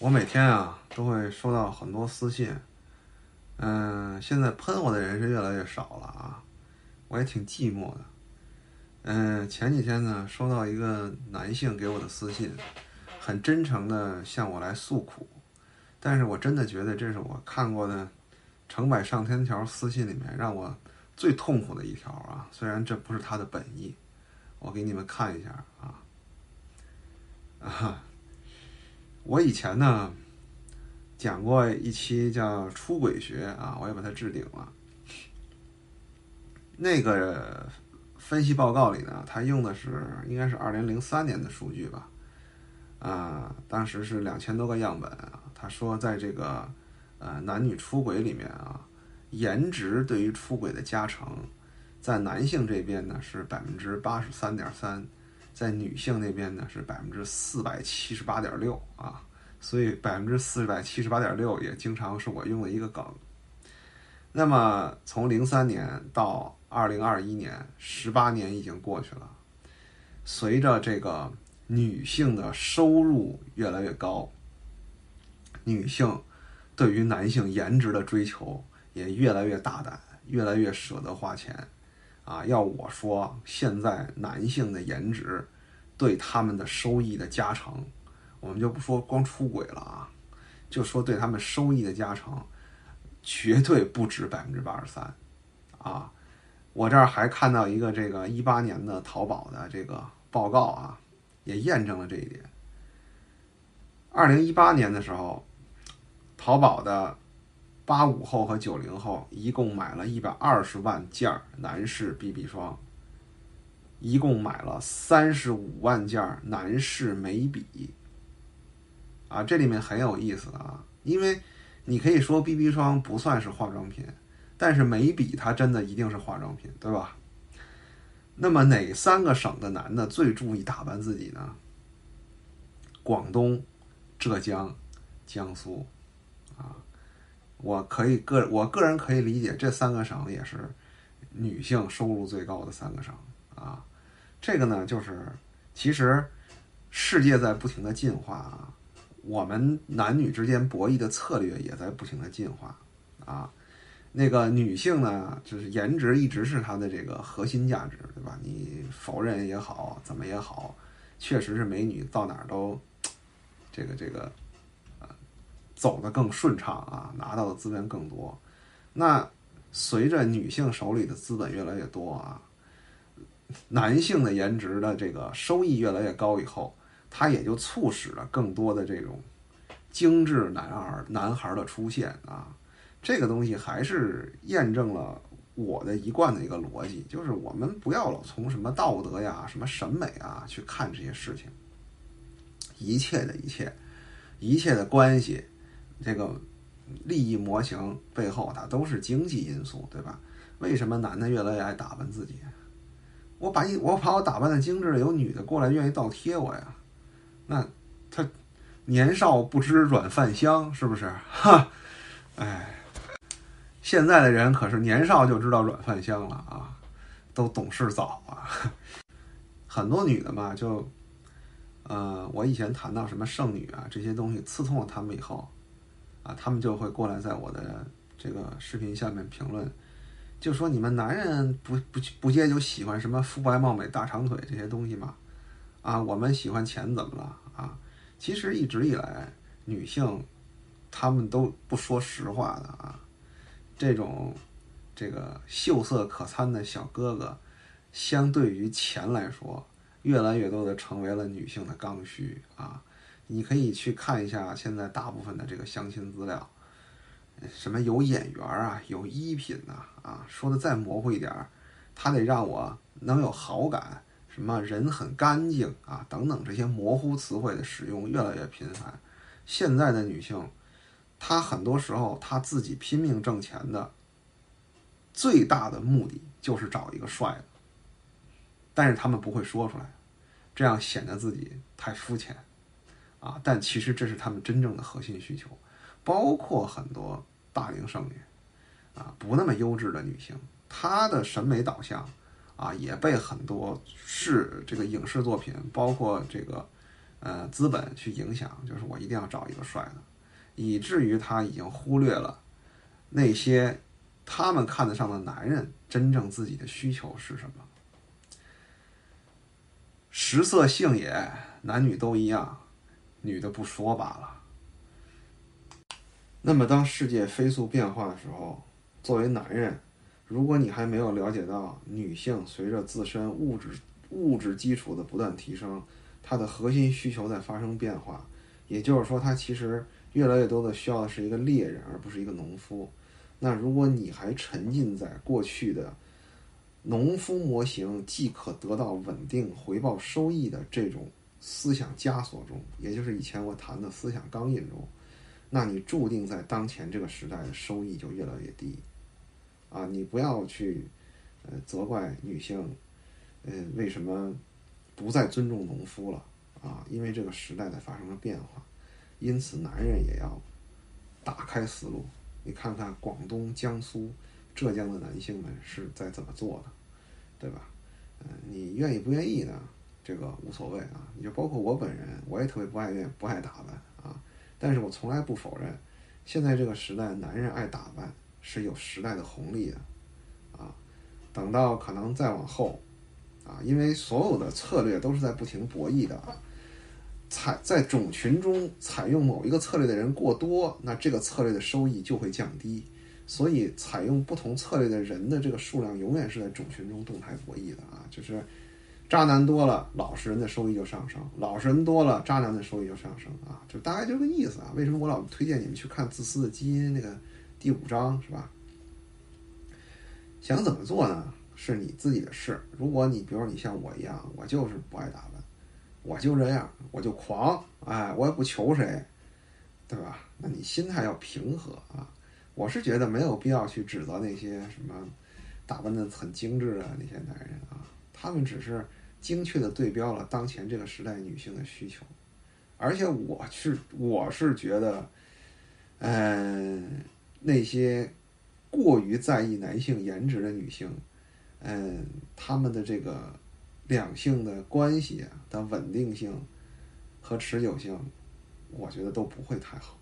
我每天啊都会收到很多私信，嗯，现在喷我的人是越来越少了啊，我也挺寂寞的。嗯，前几天呢收到一个男性给我的私信，很真诚的向我来诉苦，但是我真的觉得这是我看过的成百上千条私信里面让我最痛苦的一条啊，虽然这不是他的本意，我给你们看一下啊，啊。我以前呢讲过一期叫出轨学啊，我也把它置顶了。那个分析报告里呢，他用的是应该是二零零三年的数据吧，啊，当时是两千多个样本啊。他说，在这个呃男女出轨里面啊，颜值对于出轨的加成，在男性这边呢是百分之八十三点三。在女性那边呢是百分之四百七十八点六啊，所以百分之四百七十八点六也经常是我用的一个梗。那么从零三年到二零二一年，十八年已经过去了。随着这个女性的收入越来越高，女性对于男性颜值的追求也越来越大胆，越来越舍得花钱。啊，要我说，现在男性的颜值对他们的收益的加成，我们就不说光出轨了啊，就说对他们收益的加成，绝对不止百分之八十三。啊，我这儿还看到一个这个一八年的淘宝的这个报告啊，也验证了这一点。二零一八年的时候，淘宝的。八五后和九零后一共买了一百二十万件男士 BB 霜，一共买了三十五万件男士眉笔。啊，这里面很有意思啊，因为你可以说 BB 霜不算是化妆品，但是眉笔它真的一定是化妆品，对吧？那么哪三个省的男的最注意打扮自己呢？广东、浙江、江苏。啊我可以个我个人可以理解，这三个省也是女性收入最高的三个省啊。这个呢，就是其实世界在不停的进化啊，我们男女之间博弈的策略也在不停的进化啊。那个女性呢，就是颜值一直是她的这个核心价值，对吧？你否认也好，怎么也好，确实是美女到哪儿都这个这个呃。走得更顺畅啊，拿到的资源更多。那随着女性手里的资本越来越多啊，男性的颜值的这个收益越来越高以后，它也就促使了更多的这种精致男孩男孩的出现啊。这个东西还是验证了我的一贯的一个逻辑，就是我们不要老从什么道德呀、什么审美啊去看这些事情，一切的一切，一切的关系。这个利益模型背后，它都是经济因素，对吧？为什么男的越来越爱打扮自己？我把一我把我打扮的精致，有女的过来愿意倒贴我呀？那他年少不知软饭香，是不是？哈，哎，现在的人可是年少就知道软饭香了啊，都懂事早啊。很多女的嘛，就呃，我以前谈到什么剩女啊这些东西，刺痛了他们以后。啊，他们就会过来在我的这个视频下面评论，就说你们男人不不不接就喜欢什么肤白貌美、大长腿这些东西吗？啊，我们喜欢钱怎么了？啊，其实一直以来，女性她们都不说实话的啊。这种这个秀色可餐的小哥哥，相对于钱来说，越来越多的成为了女性的刚需啊。你可以去看一下现在大部分的这个相亲资料，什么有眼缘啊，有衣品呐，啊，说的再模糊一点儿，他得让我能有好感，什么人很干净啊，等等这些模糊词汇的使用越来越频繁。现在的女性，她很多时候她自己拼命挣钱的最大的目的就是找一个帅的，但是他们不会说出来，这样显得自己太肤浅。啊，但其实这是他们真正的核心需求，包括很多大龄剩女，啊，不那么优质的女性，她的审美导向，啊，也被很多视这个影视作品，包括这个呃资本去影响，就是我一定要找一个帅的，以至于她已经忽略了那些他们看得上的男人真正自己的需求是什么。食色性也，男女都一样，女的不说罢了。那么，当世界飞速变化的时候，作为男人，如果你还没有了解到女性随着自身物质物质基础的不断提升，她的核心需求在发生变化，也就是说，她其实越来越多的需要的是一个猎人，而不是一个农夫。那如果你还沉浸在过去的，农夫模型既可得到稳定回报收益的这种思想枷锁中，也就是以前我谈的思想钢印中，那你注定在当前这个时代的收益就越来越低。啊，你不要去呃责怪女性，呃为什么不再尊重农夫了啊？因为这个时代在发生了变化，因此男人也要打开思路。你看看广东、江苏。浙江的男性们是在怎么做的，对吧？嗯，你愿意不愿意呢？这个无所谓啊。你就包括我本人，我也特别不爱愿不爱打扮。但是我从来不否认，现在这个时代，男人爱打扮是有时代的红利的啊。等到可能再往后啊，因为所有的策略都是在不停博弈的啊。采在种群中采用某一个策略的人过多，那这个策略的收益就会降低。所以，采用不同策略的人的这个数量永远是在种群中动态博弈的啊！就是渣男多了，老实人的收益就上升；老实人多了，渣男的收益就上升啊！就大概就这个意思啊！为什么我老推荐你们去看《自私的基因》那个第五章是吧？想怎么做呢？是你自己的事。如果你比如说你像我一样，我就是不爱打扮，我就这样，我就狂，哎，我也不求谁，对吧？那你心态要平和啊！我是觉得没有必要去指责那些什么打扮的很精致的那些男人啊，他们只是精确的对标了当前这个时代女性的需求，而且我是我是觉得，嗯，那些过于在意男性颜值的女性，嗯，他们的这个两性的关系的稳定性和持久性，我觉得都不会太好。